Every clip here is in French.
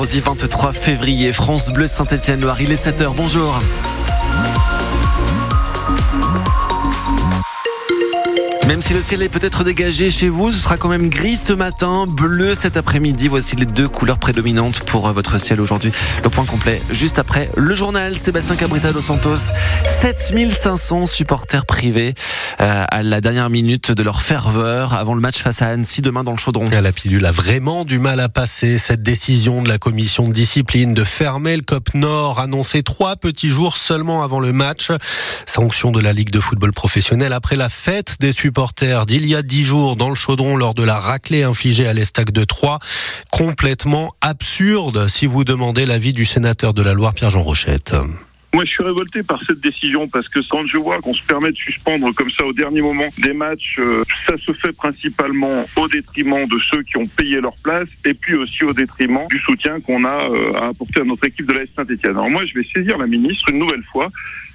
vendredi 23 février. France Bleu Saint-Étienne-Loire, il est 7h. Bonjour. Même si le ciel est peut-être dégagé chez vous, ce sera quand même gris ce matin, bleu cet après-midi. Voici les deux couleurs prédominantes pour euh, votre ciel aujourd'hui. Le point complet juste après le journal. Sébastien Cabrita dos Santos, 7500 supporters privés euh, à la dernière minute de leur ferveur avant le match face à Annecy demain dans le chaudron. La pilule a vraiment du mal à passer. Cette décision de la commission de discipline de fermer le COP Nord annoncée trois petits jours seulement avant le match. Sanction de la Ligue de football professionnel après la fête des supporters d'il y a dix jours dans le chaudron lors de la raclée infligée à l'Estac de Troyes. Complètement absurde si vous demandez l'avis du sénateur de la Loire, Pierre-Jean Rochette. Moi, je suis révolté par cette décision parce que quand je vois qu'on se permet de suspendre comme ça au dernier moment des matchs, euh, ça se fait principalement au détriment de ceux qui ont payé leur place et puis aussi au détriment du soutien qu'on a euh, à apporter à notre équipe de la Saint-Etienne. Alors moi, je vais saisir la ministre une nouvelle fois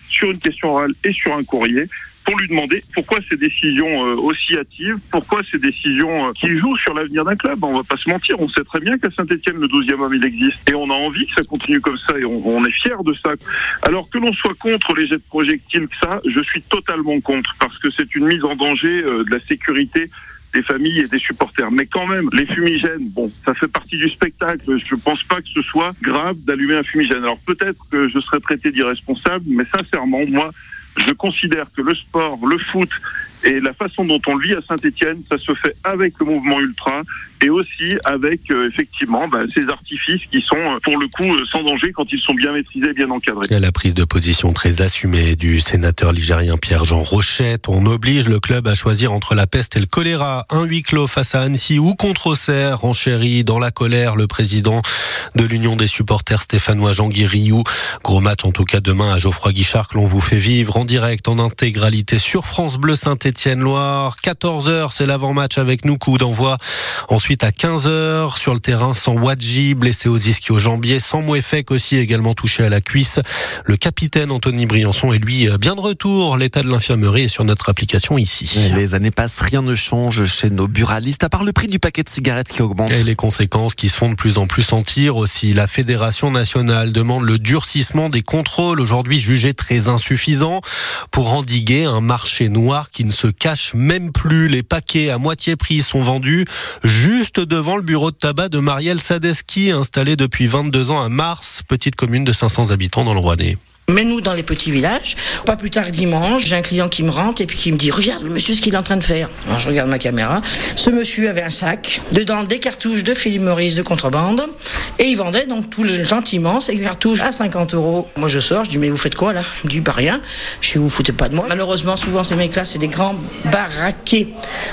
sur une question orale et sur un courrier pour lui demander pourquoi ces décisions euh, aussi hâtives, pourquoi ces décisions euh, qui jouent sur l'avenir d'un club. On va pas se mentir, on sait très bien qu'à Saint-Etienne, le 12e homme, il existe. Et on a envie que ça continue comme ça et on, est fier de ça. Alors que l'on soit contre les jets de projectiles, ça, je suis totalement contre parce que c'est une mise en danger euh, de la sécurité des familles et des supporters. Mais quand même, les fumigènes, bon, ça fait partie du spectacle. Je pense pas que ce soit grave d'allumer un fumigène. Alors peut-être que je serais traité d'irresponsable, mais sincèrement, moi, je considère que le sport, le foot et la façon dont on le vit à Saint-Etienne, ça se fait avec le mouvement ultra et aussi avec euh, effectivement bah, ces artifices qui sont euh, pour le coup euh, sans danger quand ils sont bien maîtrisés et bien encadrés. la prise de position très assumée du sénateur ligérien Pierre-Jean Rochette, on oblige le club à choisir entre la peste et le choléra, un huis clos face à Annecy ou contre Auxerre, chéri dans la colère le président de l'Union des supporters stéphanois Jean Guiriou. Gros match en tout cas demain à Geoffroy Guichard que l'on vous fait vivre en direct en intégralité sur France Bleu Saint-Étienne-Loire. 14h, c'est l'avant-match avec nous, coup d'envoi. Ensuite à 15h sur le terrain sans Wadji, blessé au disque au jambier, sans Mouefek aussi également touché à la cuisse. Le capitaine Anthony Briançon est lui euh, bien de retour. L'état de l'infirmerie est sur notre application ici. Les années passent, rien ne change chez nos buralistes, à part le prix du paquet de cigarettes qui augmente. Et les conséquences qui se font de plus en plus sentir aussi. La Fédération nationale demande le durcissement des contrôles, aujourd'hui jugés très insuffisants, pour endiguer un marché noir qui ne se cache même plus. Les paquets à moitié prix sont vendus juste juste devant le bureau de tabac de Marielle Sadeski, installé depuis 22 ans à Mars, petite commune de 500 habitants dans le Rouennais. Mais nous, dans les petits villages, pas plus tard dimanche, j'ai un client qui me rentre et puis qui me dit Regarde le monsieur ce qu'il est en train de faire. Alors je regarde ma caméra. Ce monsieur avait un sac, dedans des cartouches de Philippe Maurice de contrebande, et il vendait donc tout gentiment ces cartouches à 50 euros. Moi je sors, je dis Mais vous faites quoi là? Il me dit Bah rien. Je dis Vous foutez pas de moi. Malheureusement, souvent ces mecs-là, c'est des grands baraquets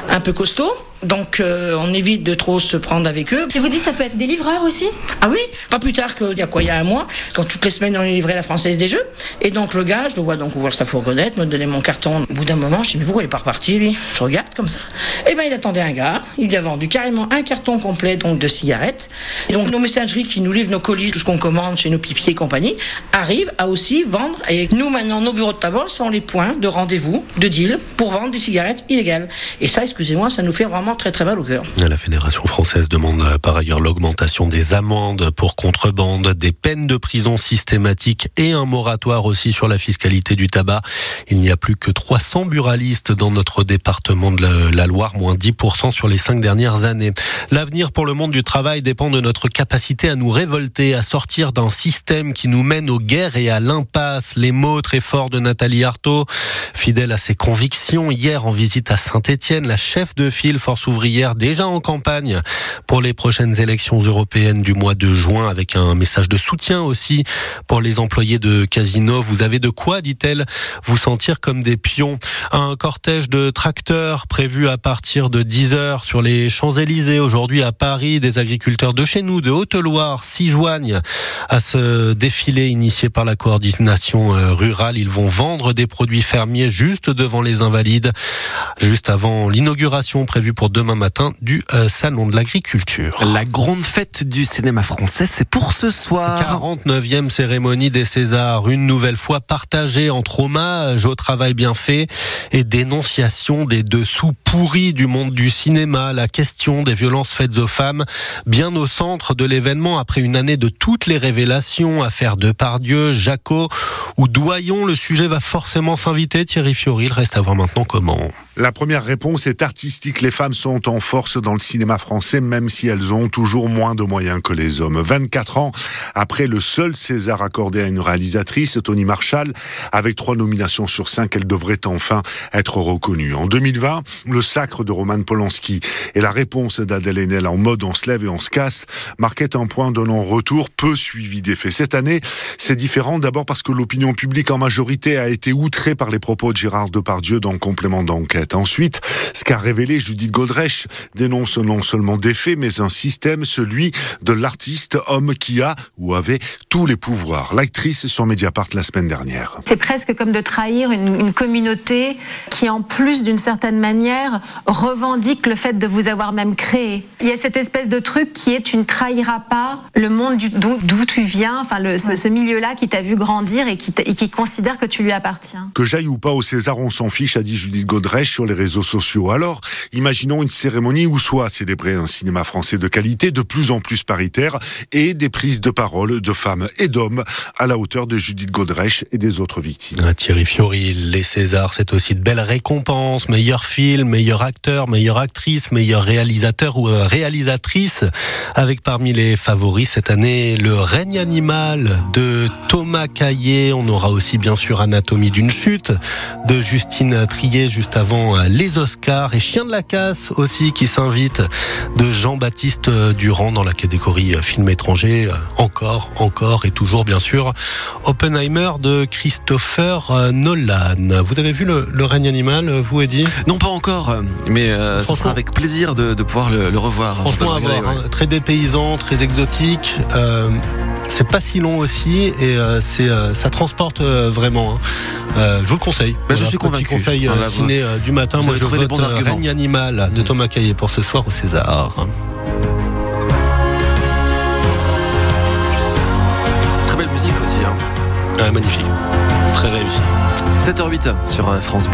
un peu costauds. Donc euh, on évite de trop se prendre avec eux. Et vous dites ça peut être des livreurs aussi? Ah oui, pas plus tard qu'il y a quoi, il y a un mois, quand toutes les semaines on livrait la Française des Jeux. Et donc le gars, je le vois donc ouvrir sa fourgonnette, me donner mon carton. Au bout d'un moment, je dis mais pourquoi il est pas reparti lui? Je regarde comme ça. Et eh ben il attendait un gars, il lui a vendu carrément un carton complet donc de cigarettes. Et donc nos messageries qui nous livrent nos colis, tout ce qu'on commande chez nos pipiers et compagnie, arrivent à aussi vendre. Et nous maintenant, nos bureaux de tabac sont les points de rendez-vous, de deal pour vendre des cigarettes illégales. Et ça, excusez-moi, ça nous fait vraiment très très mal au cœur. La Fédération française demande euh, par ailleurs l'augmentation des amendes pour contrebande, des peines de prison systématiques et un moratoire aussi sur la fiscalité du tabac. Il n'y a plus que 300 buralistes dans notre département de la Loire, moins 10% sur les cinq dernières années. L'avenir pour le monde du travail dépend de notre capacité à nous révolter, à sortir d'un système qui nous mène aux guerres et à l'impasse. Les mots très forts de Nathalie Arthaud, fidèle à ses convictions, hier en visite à Saint-Étienne, la chef de file Force ouvrière déjà en campagne pour les prochaines élections européennes du mois de juin avec un message de soutien aussi pour les employés de Casino. Vous avez de quoi, dit-elle, vous sentir comme des pions. Un cortège de tracteurs prévu à partir de 10 heures sur les Champs-Élysées aujourd'hui à Paris. Des agriculteurs de chez nous, de Haute-Loire, s'y joignent à ce défilé initié par la coordination euh, rurale. Ils vont vendre des produits fermiers juste devant les Invalides, juste avant l'inauguration prévue pour demain matin du euh, Salon de l'Agriculture. La grande fête du cinéma français, c'est pour ce soir. 49e cérémonie des Césars, une nouvelle fois partagée entre hommage au travail bien fait et dénonciation des dessous pourris du monde du cinéma, la question des violences faites aux femmes, bien au centre de l'événement après une année de toutes les révélations, affaire de Pardieu, Jaco ou Doyon, le sujet va forcément s'inviter. Thierry Fiori, il reste à voir maintenant comment. La première réponse est artistique. Les femmes sont en force dans le cinéma français, même si elles ont toujours moins de moyens que les hommes. 24 ans après le seul César accordé à une réalisatrice, Tony Marshall, avec trois nominations sur cinq, elle devrait enfin être reconnue. En 2020, le sacre de Roman Polanski et la réponse d'Adèle Haenel en mode on se lève et on se casse marquaient un point de non-retour peu suivi d'effet. Cette année, c'est différent d'abord parce que l'opinion publique en majorité a été outrée par les propos de Gérard Depardieu dans complément d'enquête. Ensuite, ce qu'a révélé Judith Godrèche dénonce non seulement des faits, mais un système, celui de l'artiste, homme qui a ou avait tous les pouvoirs. L'actrice sur Mediapart la semaine dernière. C'est presque comme de trahir une, une communauté qui, en plus d'une certaine manière, revendique le fait de vous avoir même créé. Il y a cette espèce de truc qui est tu ne trahiras pas le monde d'où tu viens, enfin le, ce, ce milieu-là qui t'a vu grandir et qui, et qui considère que tu lui appartiens. Que j'aille ou pas au César, on s'en fiche, a dit Judith Godrèche sur les réseaux sociaux. Alors, imaginons une cérémonie où soit célébrer un cinéma français de qualité, de plus en plus paritaire, et des prises de parole de femmes et d'hommes à la hauteur de Judith Godrèche et des autres victimes. Ah, Thierry Fiori, les Césars, c'est aussi de belles récompenses, meilleur film, meilleur acteur, meilleure actrice, meilleur réalisateur ou réalisatrice, avec parmi les favoris cette année le règne animal de Thomas Caillé. On aura aussi bien sûr Anatomie d'une chute de Justine Trier juste avant les Oscars et Chien de la casse aussi qui s'invite de Jean-Baptiste Durand dans la catégorie film étranger. Encore, encore et toujours bien sûr Oppenheimer de Christopher Nolan. Vous avez vu le, le règne animal, vous Eddy? Non, pas encore, mais euh, ce sera avec plaisir de, de pouvoir le, le revoir. Franchement, à voir, hein. très dépaysant, très exotique. Euh, c'est pas si long aussi et euh, c'est ça transporte vraiment. Hein. je vous le conseille. Bah, je suis convaincu. Conseil Voilà, ciné du matin. vous Moi, je vote bons. Règne animal de Thomas Caillé pour ce soir au César. Très belle musique aussi. Hein. Ouais, magnifique, très réussi. 7h08 sur euh, France.